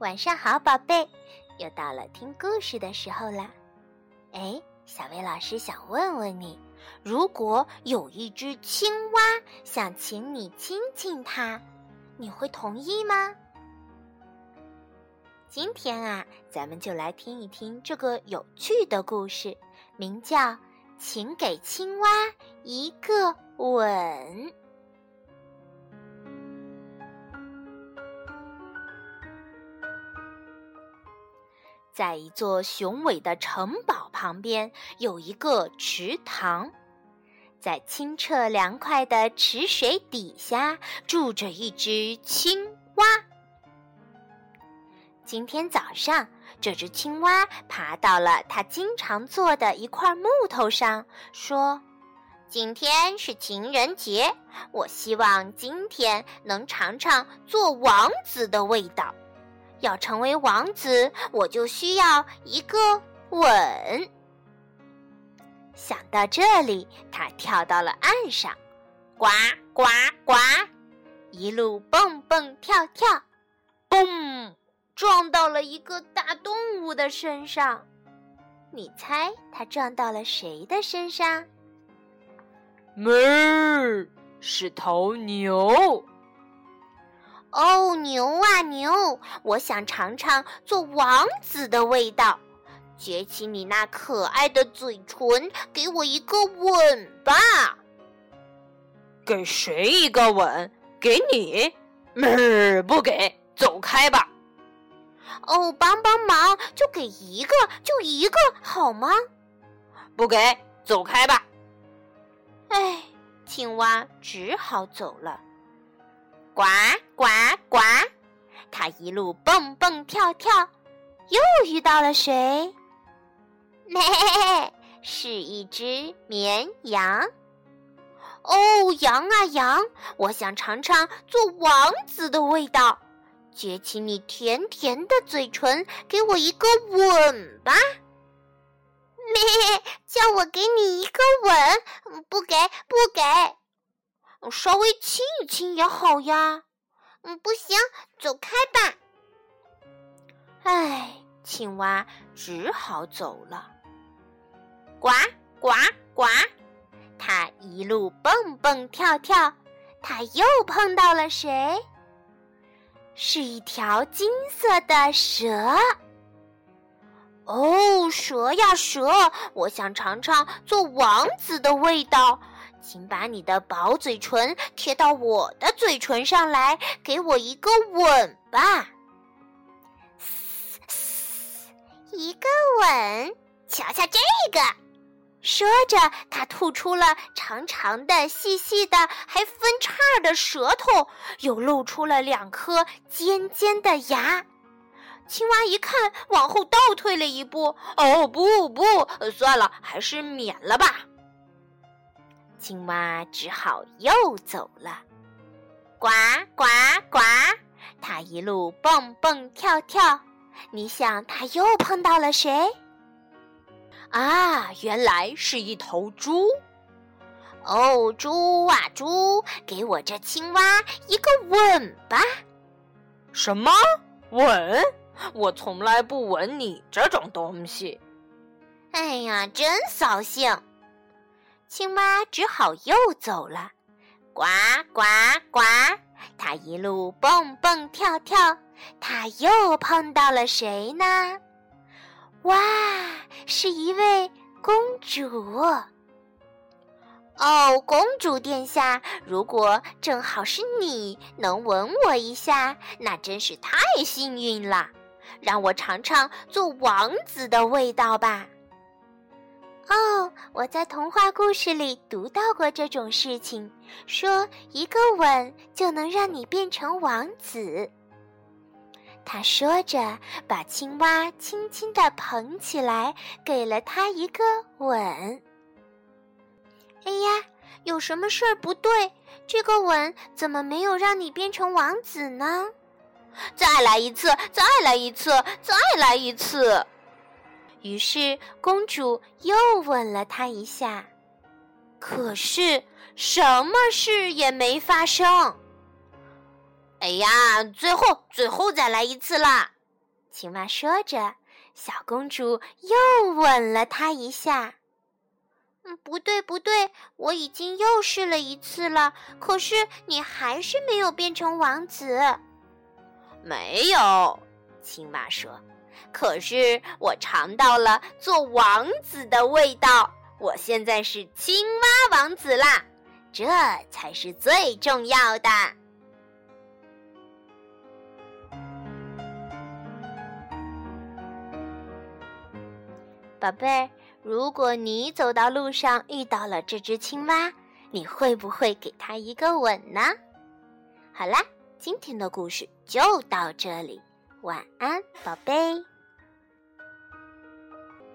晚上好，宝贝，又到了听故事的时候啦。哎，小薇老师想问问你，如果有一只青蛙想请你亲亲它，你会同意吗？今天啊，咱们就来听一听这个有趣的故事，名叫《请给青蛙一个吻》。在一座雄伟的城堡旁边，有一个池塘，在清澈凉快的池水底下，住着一只青蛙。今天早上，这只青蛙爬到了它经常坐的一块木头上，说：“今天是情人节，我希望今天能尝尝做王子的味道。”要成为王子，我就需要一个吻。想到这里，他跳到了岸上，呱呱呱，一路蹦蹦跳跳，嘣，撞到了一个大动物的身上。你猜他撞到了谁的身上？哞，是头牛。哦，牛啊牛！我想尝尝做王子的味道，撅起你那可爱的嘴唇，给我一个吻吧。给谁一个吻？给你？没不给，走开吧。哦，帮帮忙，就给一个，就一个，好吗？不给，走开吧。哎，青蛙只好走了。呱呱呱！它一路蹦蹦跳跳，又遇到了谁？咩，是一只绵羊。哦，羊啊羊，我想尝尝做王子的味道，撅起你甜甜的嘴唇，给我一个吻吧。咩，叫我给你一个吻，不给，不给。稍微亲一亲也好呀，嗯，不行，走开吧。唉，青蛙只好走了。呱呱呱，它一路蹦蹦跳跳，它又碰到了谁？是一条金色的蛇。哦，蛇呀蛇，我想尝尝做王子的味道。请把你的薄嘴唇贴到我的嘴唇上来，给我一个吻吧。一个吻，瞧瞧这个！说着，他吐出了长长的、细细的、还分叉的舌头，又露出了两颗尖尖的牙。青蛙一看，往后倒退了一步。哦，不不，算了，还是免了吧。青蛙只好又走了，呱呱呱！它一路蹦蹦跳跳，你想它又碰到了谁？啊，原来是一头猪！哦，猪啊猪，给我这青蛙一个吻吧！什么吻？我从来不吻你这种东西！哎呀，真扫兴！青蛙只好又走了，呱呱呱！它一路蹦蹦跳跳，它又碰到了谁呢？哇，是一位公主！哦，公主殿下，如果正好是你能吻我一下，那真是太幸运了。让我尝尝做王子的味道吧。哦，我在童话故事里读到过这种事情，说一个吻就能让你变成王子。他说着，把青蛙轻轻地捧起来，给了他一个吻。哎呀，有什么事儿不对？这个吻怎么没有让你变成王子呢？再来一次，再来一次，再来一次。于是，公主又吻了他一下，可是什么事也没发生。哎呀，最后，最后再来一次啦！青蛙说着，小公主又吻了他一下。嗯，不对，不对，我已经又试了一次了，可是你还是没有变成王子。没有，青蛙说。可是我尝到了做王子的味道，我现在是青蛙王子啦，这才是最重要的。宝贝儿，如果你走到路上遇到了这只青蛙，你会不会给它一个吻呢？好啦，今天的故事就到这里，晚安，宝贝。